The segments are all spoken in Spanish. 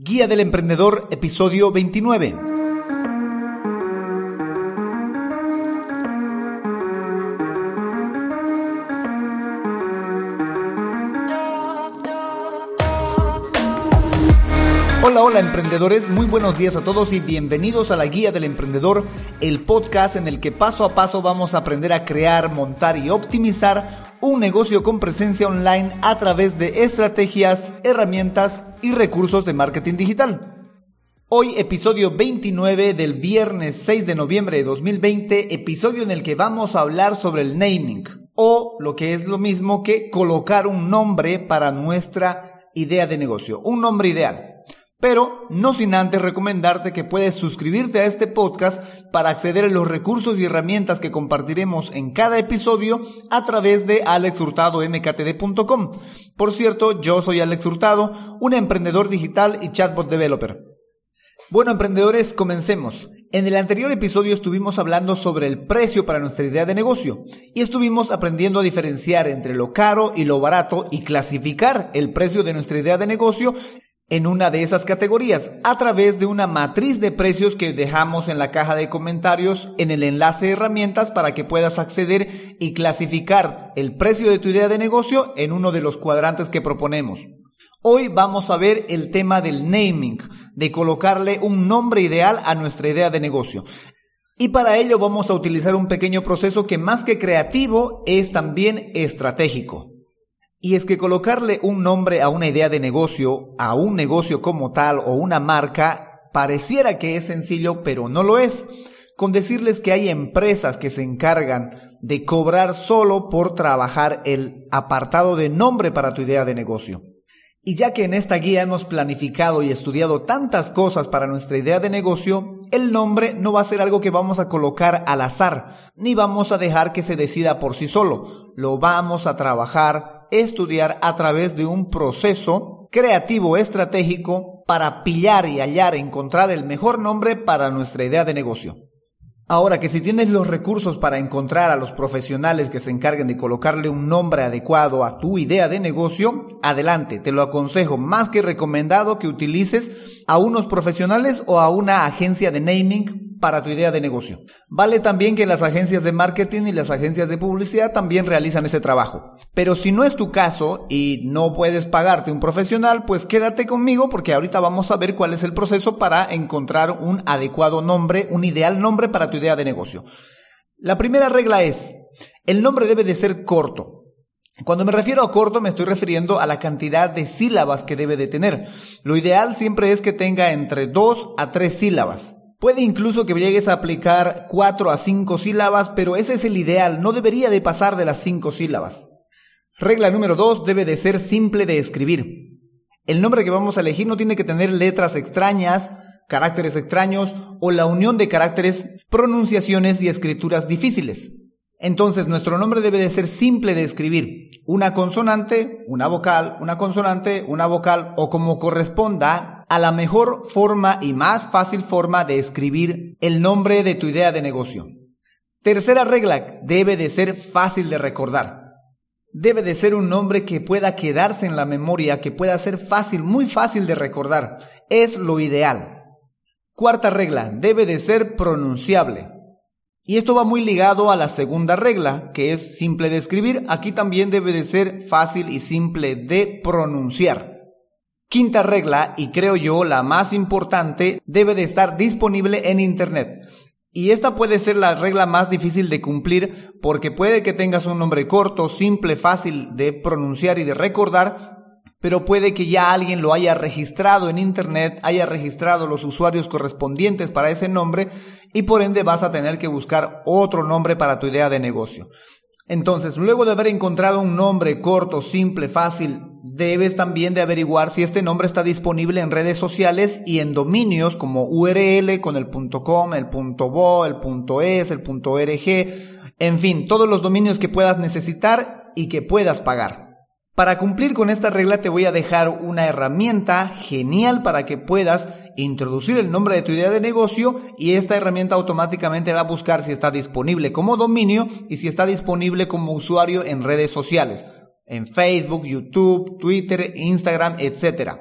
Guía del Emprendedor, episodio 29. Hola, hola emprendedores, muy buenos días a todos y bienvenidos a la Guía del Emprendedor, el podcast en el que paso a paso vamos a aprender a crear, montar y optimizar un negocio con presencia online a través de estrategias, herramientas y recursos de marketing digital. Hoy episodio 29 del viernes 6 de noviembre de 2020, episodio en el que vamos a hablar sobre el naming o lo que es lo mismo que colocar un nombre para nuestra idea de negocio, un nombre ideal. Pero no sin antes recomendarte que puedes suscribirte a este podcast para acceder a los recursos y herramientas que compartiremos en cada episodio a través de alexhurtadomktd.com. Por cierto, yo soy Alex Hurtado, un emprendedor digital y chatbot developer. Bueno, emprendedores, comencemos. En el anterior episodio estuvimos hablando sobre el precio para nuestra idea de negocio y estuvimos aprendiendo a diferenciar entre lo caro y lo barato y clasificar el precio de nuestra idea de negocio en una de esas categorías a través de una matriz de precios que dejamos en la caja de comentarios en el enlace de herramientas para que puedas acceder y clasificar el precio de tu idea de negocio en uno de los cuadrantes que proponemos. Hoy vamos a ver el tema del naming, de colocarle un nombre ideal a nuestra idea de negocio. Y para ello vamos a utilizar un pequeño proceso que más que creativo es también estratégico. Y es que colocarle un nombre a una idea de negocio, a un negocio como tal o una marca, pareciera que es sencillo, pero no lo es. Con decirles que hay empresas que se encargan de cobrar solo por trabajar el apartado de nombre para tu idea de negocio. Y ya que en esta guía hemos planificado y estudiado tantas cosas para nuestra idea de negocio, el nombre no va a ser algo que vamos a colocar al azar, ni vamos a dejar que se decida por sí solo. Lo vamos a trabajar estudiar a través de un proceso creativo estratégico para pillar y hallar, encontrar el mejor nombre para nuestra idea de negocio. Ahora que si tienes los recursos para encontrar a los profesionales que se encarguen de colocarle un nombre adecuado a tu idea de negocio, adelante, te lo aconsejo más que recomendado que utilices a unos profesionales o a una agencia de naming para tu idea de negocio. Vale también que las agencias de marketing y las agencias de publicidad también realizan ese trabajo. Pero si no es tu caso y no puedes pagarte un profesional, pues quédate conmigo porque ahorita vamos a ver cuál es el proceso para encontrar un adecuado nombre, un ideal nombre para tu idea de negocio. La primera regla es, el nombre debe de ser corto. Cuando me refiero a corto me estoy refiriendo a la cantidad de sílabas que debe de tener. Lo ideal siempre es que tenga entre dos a tres sílabas. Puede incluso que llegues a aplicar cuatro a cinco sílabas, pero ese es el ideal, no debería de pasar de las cinco sílabas. Regla número dos, debe de ser simple de escribir. El nombre que vamos a elegir no tiene que tener letras extrañas, caracteres extraños o la unión de caracteres, pronunciaciones y escrituras difíciles. Entonces nuestro nombre debe de ser simple de escribir. Una consonante, una vocal, una consonante, una vocal o como corresponda a la mejor forma y más fácil forma de escribir el nombre de tu idea de negocio. Tercera regla, debe de ser fácil de recordar. Debe de ser un nombre que pueda quedarse en la memoria, que pueda ser fácil, muy fácil de recordar. Es lo ideal. Cuarta regla, debe de ser pronunciable. Y esto va muy ligado a la segunda regla, que es simple de escribir. Aquí también debe de ser fácil y simple de pronunciar. Quinta regla, y creo yo la más importante, debe de estar disponible en Internet. Y esta puede ser la regla más difícil de cumplir porque puede que tengas un nombre corto, simple, fácil de pronunciar y de recordar, pero puede que ya alguien lo haya registrado en Internet, haya registrado los usuarios correspondientes para ese nombre y por ende vas a tener que buscar otro nombre para tu idea de negocio. Entonces, luego de haber encontrado un nombre corto, simple, fácil, debes también de averiguar si este nombre está disponible en redes sociales y en dominios como URL con el .com, el .bo, el .es, el .org, en fin, todos los dominios que puedas necesitar y que puedas pagar. Para cumplir con esta regla te voy a dejar una herramienta genial para que puedas introducir el nombre de tu idea de negocio y esta herramienta automáticamente va a buscar si está disponible como dominio y si está disponible como usuario en redes sociales, en Facebook, YouTube, Twitter, Instagram, etc.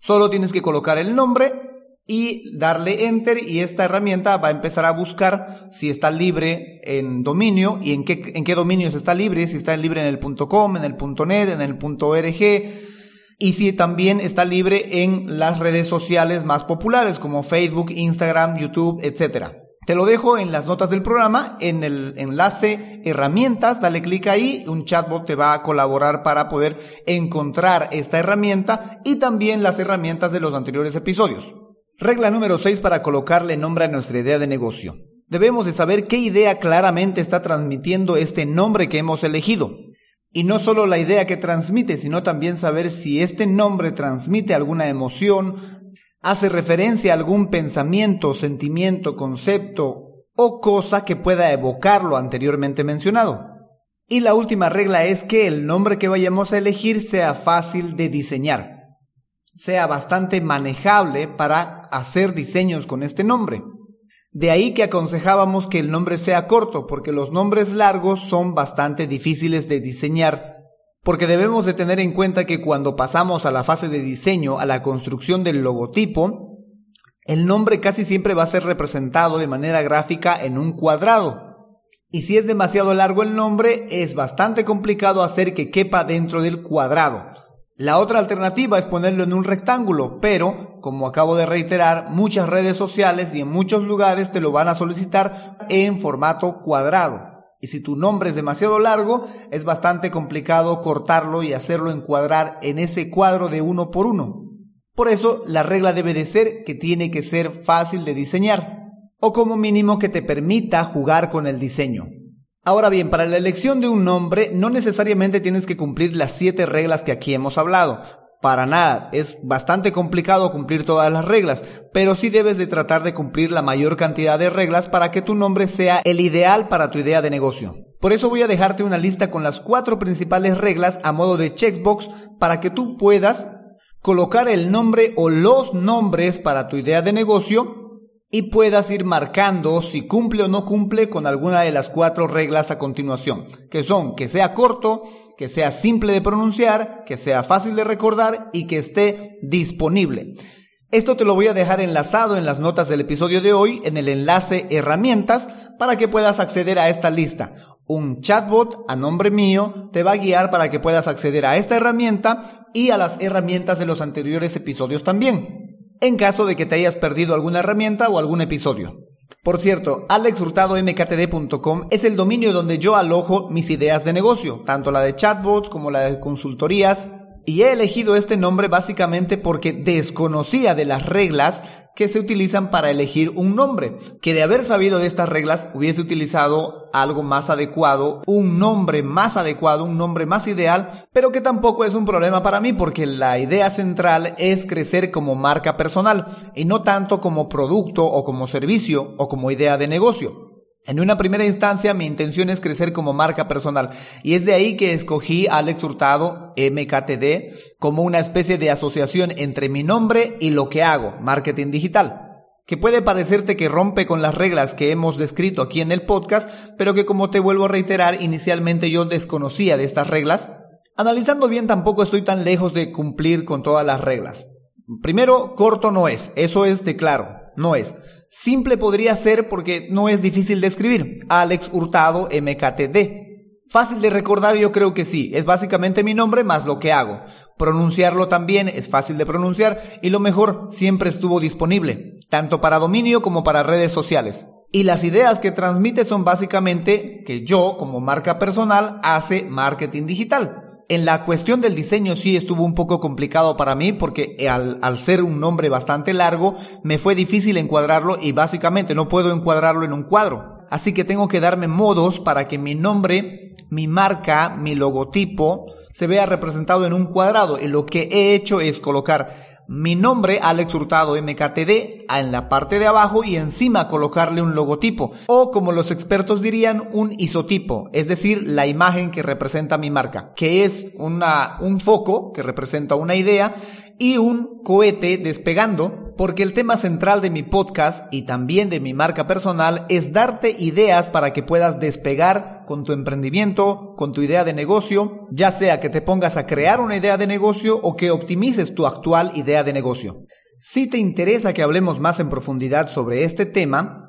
Solo tienes que colocar el nombre y darle enter y esta herramienta va a empezar a buscar si está libre en dominio y en qué, en qué dominios está libre, si está libre en el .com, en el .net, en el .org y si también está libre en las redes sociales más populares como Facebook, Instagram, YouTube, etc. Te lo dejo en las notas del programa, en el enlace herramientas, dale clic ahí, un chatbot te va a colaborar para poder encontrar esta herramienta y también las herramientas de los anteriores episodios. Regla número 6 para colocarle nombre a nuestra idea de negocio. Debemos de saber qué idea claramente está transmitiendo este nombre que hemos elegido. Y no solo la idea que transmite, sino también saber si este nombre transmite alguna emoción, hace referencia a algún pensamiento, sentimiento, concepto o cosa que pueda evocar lo anteriormente mencionado. Y la última regla es que el nombre que vayamos a elegir sea fácil de diseñar sea bastante manejable para hacer diseños con este nombre. De ahí que aconsejábamos que el nombre sea corto, porque los nombres largos son bastante difíciles de diseñar, porque debemos de tener en cuenta que cuando pasamos a la fase de diseño, a la construcción del logotipo, el nombre casi siempre va a ser representado de manera gráfica en un cuadrado. Y si es demasiado largo el nombre, es bastante complicado hacer que quepa dentro del cuadrado. La otra alternativa es ponerlo en un rectángulo, pero, como acabo de reiterar, muchas redes sociales y en muchos lugares te lo van a solicitar en formato cuadrado. Y si tu nombre es demasiado largo, es bastante complicado cortarlo y hacerlo encuadrar en ese cuadro de uno por uno. Por eso, la regla debe de ser que tiene que ser fácil de diseñar, o como mínimo que te permita jugar con el diseño. Ahora bien, para la elección de un nombre no necesariamente tienes que cumplir las siete reglas que aquí hemos hablado. Para nada, es bastante complicado cumplir todas las reglas, pero sí debes de tratar de cumplir la mayor cantidad de reglas para que tu nombre sea el ideal para tu idea de negocio. Por eso voy a dejarte una lista con las cuatro principales reglas a modo de checkbox para que tú puedas colocar el nombre o los nombres para tu idea de negocio y puedas ir marcando si cumple o no cumple con alguna de las cuatro reglas a continuación, que son que sea corto, que sea simple de pronunciar, que sea fácil de recordar y que esté disponible. Esto te lo voy a dejar enlazado en las notas del episodio de hoy en el enlace herramientas para que puedas acceder a esta lista. Un chatbot a nombre mío te va a guiar para que puedas acceder a esta herramienta y a las herramientas de los anteriores episodios también en caso de que te hayas perdido alguna herramienta o algún episodio. Por cierto, alexhurtadomktd.com es el dominio donde yo alojo mis ideas de negocio, tanto la de chatbots como la de consultorías, y he elegido este nombre básicamente porque desconocía de las reglas que se utilizan para elegir un nombre, que de haber sabido de estas reglas hubiese utilizado algo más adecuado, un nombre más adecuado, un nombre más ideal, pero que tampoco es un problema para mí porque la idea central es crecer como marca personal y no tanto como producto o como servicio o como idea de negocio. En una primera instancia mi intención es crecer como marca personal y es de ahí que escogí Alex Hurtado MKTD como una especie de asociación entre mi nombre y lo que hago, marketing digital que puede parecerte que rompe con las reglas que hemos descrito aquí en el podcast, pero que como te vuelvo a reiterar, inicialmente yo desconocía de estas reglas. Analizando bien tampoco estoy tan lejos de cumplir con todas las reglas. Primero, corto no es, eso es de claro, no es. Simple podría ser porque no es difícil de escribir. Alex Hurtado MKTD. Fácil de recordar yo creo que sí, es básicamente mi nombre más lo que hago. Pronunciarlo también es fácil de pronunciar y lo mejor siempre estuvo disponible, tanto para dominio como para redes sociales. Y las ideas que transmite son básicamente que yo como marca personal hace marketing digital. En la cuestión del diseño sí estuvo un poco complicado para mí porque al, ser un nombre bastante largo me fue difícil encuadrarlo y básicamente no puedo encuadrarlo en un cuadro. Así que tengo que darme modos para que mi nombre, mi marca, mi logotipo se vea representado en un cuadrado. Y lo que he hecho es colocar mi nombre, Alex Hurtado MKTD, en la parte de abajo y encima colocarle un logotipo, o como los expertos dirían, un isotipo, es decir, la imagen que representa mi marca, que es una, un foco que representa una idea y un cohete despegando porque el tema central de mi podcast y también de mi marca personal es darte ideas para que puedas despegar con tu emprendimiento, con tu idea de negocio, ya sea que te pongas a crear una idea de negocio o que optimices tu actual idea de negocio. Si te interesa que hablemos más en profundidad sobre este tema,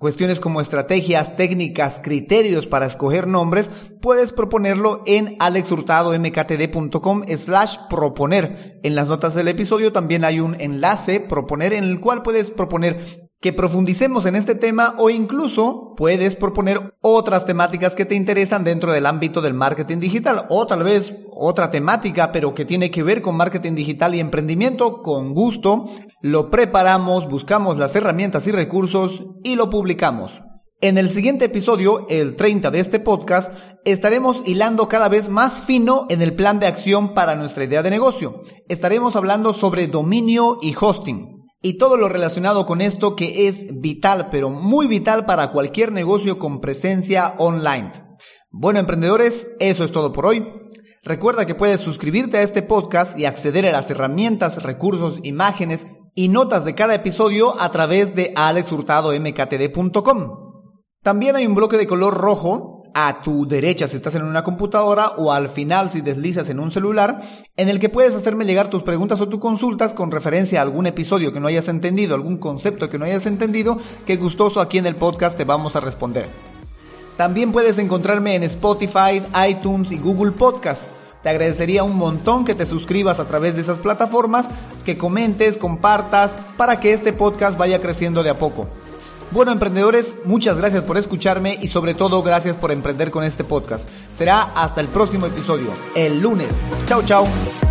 Cuestiones como estrategias, técnicas, criterios para escoger nombres, puedes proponerlo en alexhurtadomktd.com slash proponer. En las notas del episodio también hay un enlace proponer en el cual puedes proponer que profundicemos en este tema o incluso puedes proponer otras temáticas que te interesan dentro del ámbito del marketing digital o tal vez otra temática pero que tiene que ver con marketing digital y emprendimiento con gusto. Lo preparamos buscamos las herramientas y recursos y lo publicamos. En el siguiente episodio, el 30 de este podcast, estaremos hilando cada vez más fino en el plan de acción para nuestra idea de negocio. Estaremos hablando sobre dominio y hosting y todo lo relacionado con esto que es vital, pero muy vital para cualquier negocio con presencia online. Bueno, emprendedores, eso es todo por hoy. Recuerda que puedes suscribirte a este podcast y acceder a las herramientas, recursos, imágenes y notas de cada episodio a través de alexhurtadomktd.com. También hay un bloque de color rojo a tu derecha si estás en una computadora o al final si deslizas en un celular, en el que puedes hacerme llegar tus preguntas o tus consultas con referencia a algún episodio que no hayas entendido, algún concepto que no hayas entendido, que gustoso aquí en el podcast te vamos a responder. También puedes encontrarme en Spotify, iTunes y Google Podcast. Te agradecería un montón que te suscribas a través de esas plataformas, que comentes, compartas, para que este podcast vaya creciendo de a poco. Bueno, emprendedores, muchas gracias por escucharme y sobre todo gracias por emprender con este podcast. Será hasta el próximo episodio, el lunes. Chao, chao.